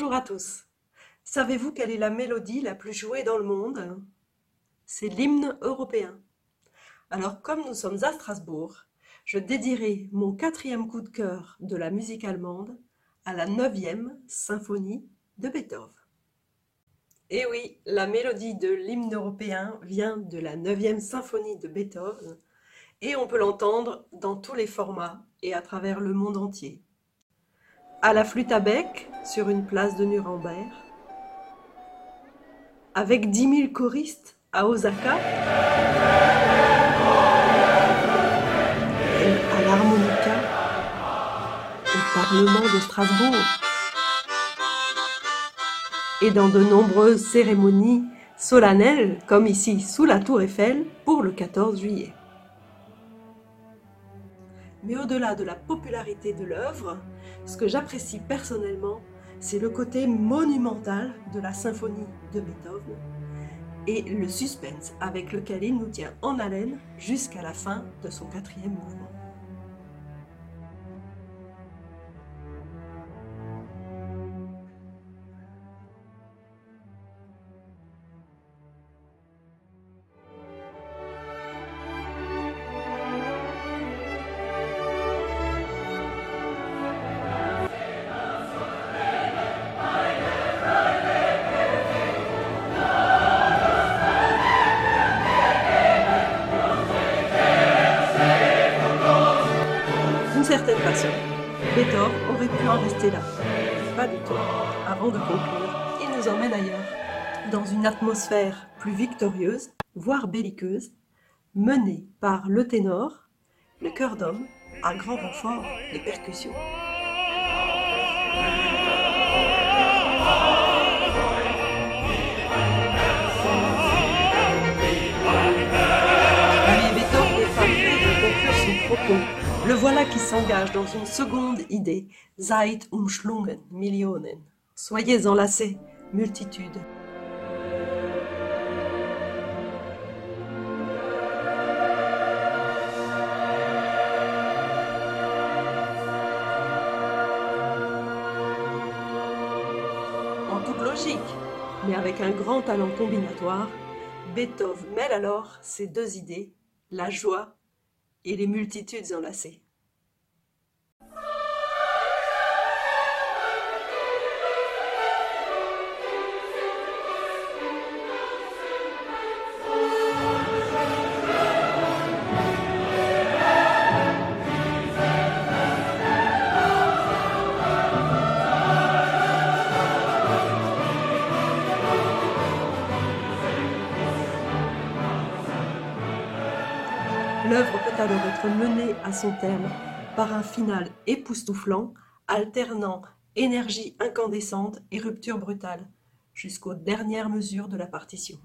Bonjour à tous. Savez-vous quelle est la mélodie la plus jouée dans le monde? C'est l'hymne européen. Alors comme nous sommes à Strasbourg, je dédierai mon quatrième coup de cœur de la musique allemande à la neuvième symphonie de Beethoven. Et oui, la mélodie de l'hymne européen vient de la neuvième symphonie de Beethoven et on peut l'entendre dans tous les formats et à travers le monde entier. À la flûte à bec sur une place de Nuremberg, avec dix mille choristes à Osaka, à l'harmonica au Parlement de Strasbourg et dans de nombreuses cérémonies solennelles, comme ici sous la tour Eiffel pour le 14 juillet. Mais au-delà de la popularité de l'œuvre, ce que j'apprécie personnellement, c'est le côté monumental de la symphonie de Beethoven et le suspense avec lequel il nous tient en haleine jusqu'à la fin de son quatrième mouvement. D'une certaine façon, Beethoven aurait pu en rester là. Pas du tout. Avant de conclure, il nous emmène ailleurs, dans une atmosphère plus victorieuse, voire belliqueuse, menée par le ténor, le chœur d'homme, à grand renfort des percussions. Le voilà qui s'engage dans une seconde idée. Seid umschlungen, Millionen. Soyez enlacés, multitudes. En toute logique, mais avec un grand talent combinatoire, Beethoven mêle alors ces deux idées, la joie et les multitudes enlacées. L'œuvre peut alors être menée à son terme par un final époustouflant, alternant énergie incandescente et rupture brutale, jusqu'aux dernières mesures de la partition.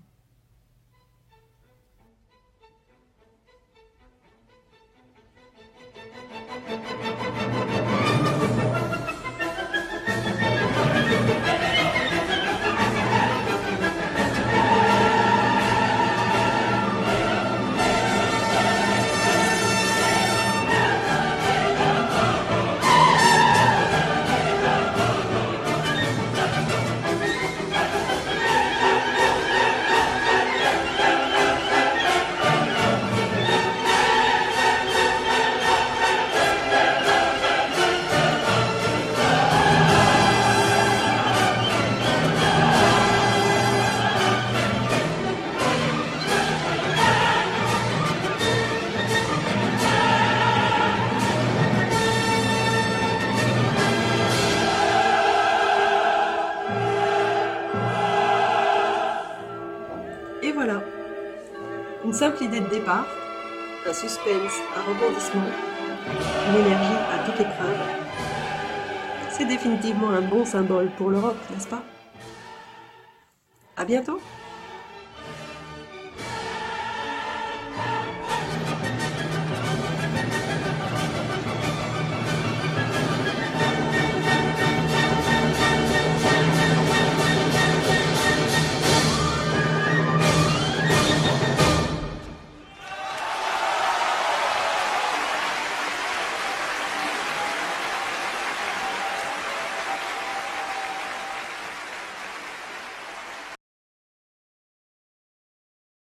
Voilà, une simple idée de départ, un suspense, un rebondissement, une énergie à toute épreuve. C'est définitivement un bon symbole pour l'Europe, n'est-ce pas? À bientôt